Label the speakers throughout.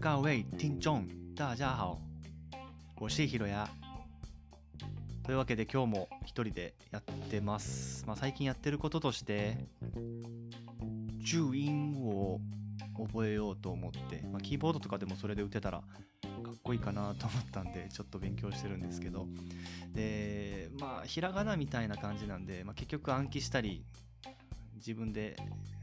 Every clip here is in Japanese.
Speaker 1: 各位听众大家好。我是ひろやというわけで今日も一人でやってます、まあ、最近やってることとして注音を覚えようと思って、まあ、キーボードとかでもそれで打てたらかっこいいかなと思ったんでちょっと勉強してるんですけど。でまあひらがなみたいな感じなんで、まあ、結局暗記したり自分で、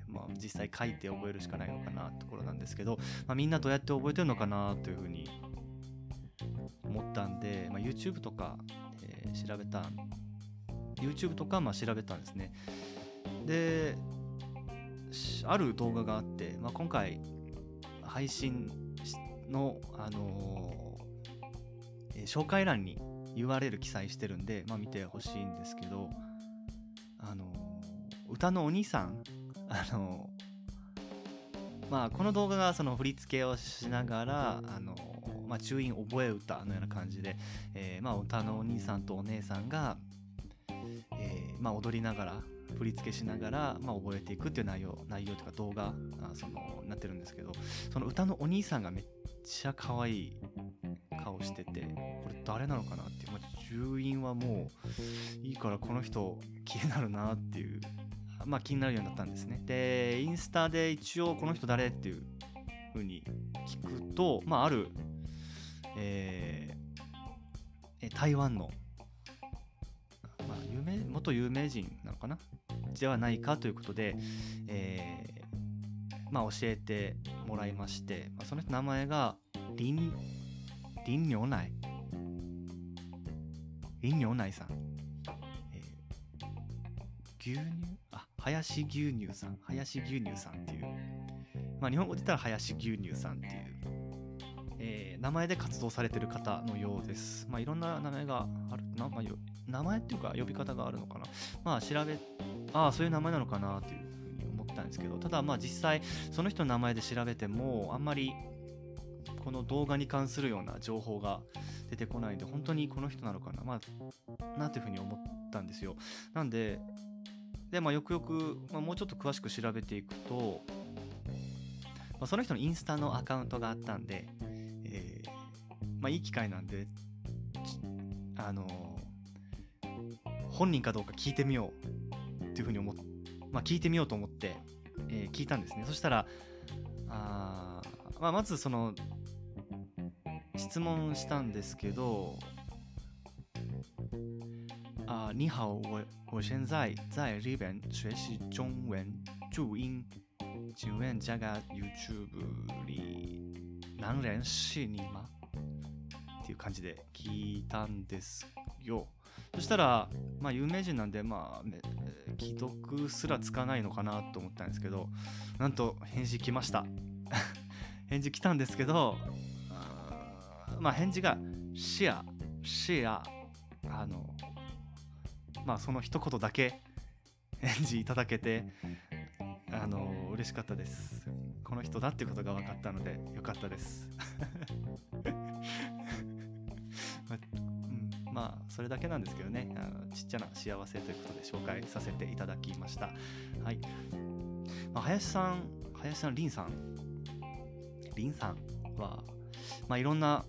Speaker 1: まあ、実際書いて覚えるしかないのかなところなんですけど、まあ、みんなどうやって覚えてるのかなというふうに思ったんで、まあ、YouTube とか、えー調べた YouTube とかまあ調べたんですね。でしある動画があって、まあ、今回配信しの、あのーえー紹介欄に URL 記載してるんで、まあ、見てほしいんですけど、あのー歌のお兄さん、あのまあ、この動画がその振り付けをしながら、あのまあ、注音覚え歌のような感じで、えーまあ、歌のお兄さんとお姉さんが、えーまあ、踊りながら振り付けしながら、まあ、覚えていくっていう内容内容というか動画あそのなってるんですけどその歌のお兄さんがめっちゃ可愛い顔しててこれ誰なのかなっていう、まあ、重音はもういいからこの人気になるなっていうまあ気になるようになったんですね。でインスタで一応この人誰っていう風に聞くとまああるえー台湾の、まあ、有名元有名人なのかな？ではないかということで、えーまあ、教えてもらいまして、まあ、その人名前が林林牛内林牛内さん、え牛乳？あ林牛乳さん林牛乳さんっていう、まあ、日本語で言ったら林牛乳さんっていうえー名前で活動されてる方のようです。まあ、いろんな名前があるな、まあ、よ名前っていうか呼び方があるのかな。まあ調べ、ああ、そういう名前なのかなというふうに思ったんですけど、ただまあ実際その人の名前で調べてもあんまりこの動画に関するような情報が出てこないんで、本当にこの人なのかな、まあ、なというふうに思ったんですよ。なんで、で、まあ、よくよく、まあ、もうちょっと詳しく調べていくと、まあ、その人のインスタのアカウントがあったんで、えーまあいい機会なんで、あのー本人かどうか聞いてみようっていうふうに思っまあ聞いてみようと思って、えー聞いたんですね。そしたら、あまあ、まずその、質問したんですけど、啊，你好，我我现在在日本学习中文注音，请问这个 YouTube 里男人是你吗？っていう感じで聞いたんですよ。そしたら、まあ有名人なんで、まあ、既読すらつかないのかなと思ったんですけど、なんと返事来ました。返事来たんですけど、まあ返事がシェア、シェア、あの、まあその一言だけ返事いただけて、あの、嬉しかったです。この人だっていうことが分かったので、よかったです。まあうんまあそれだけなんですけどねあのちっちゃな幸せということで紹介させていただきましたはい、まあ、林さん林さん林さん林さんはまあいろんな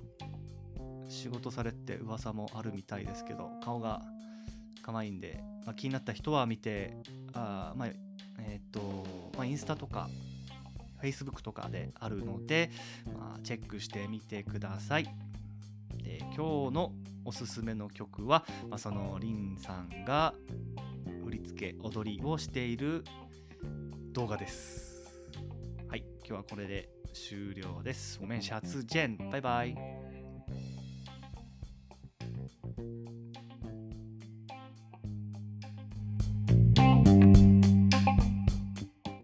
Speaker 1: 仕事されて噂もあるみたいですけど顔が可愛いんで、まあ、気になった人は見てあまあえっ、と、まあ、インスタとか Facebook とかであるので、まあ、チェックしてみてください。で今日のおすすめの曲は、まあ、そのリンさんが振り付け踊りをしている動画です。はい今日はこれで終了です。ごめんシャツジェン。バイバイ。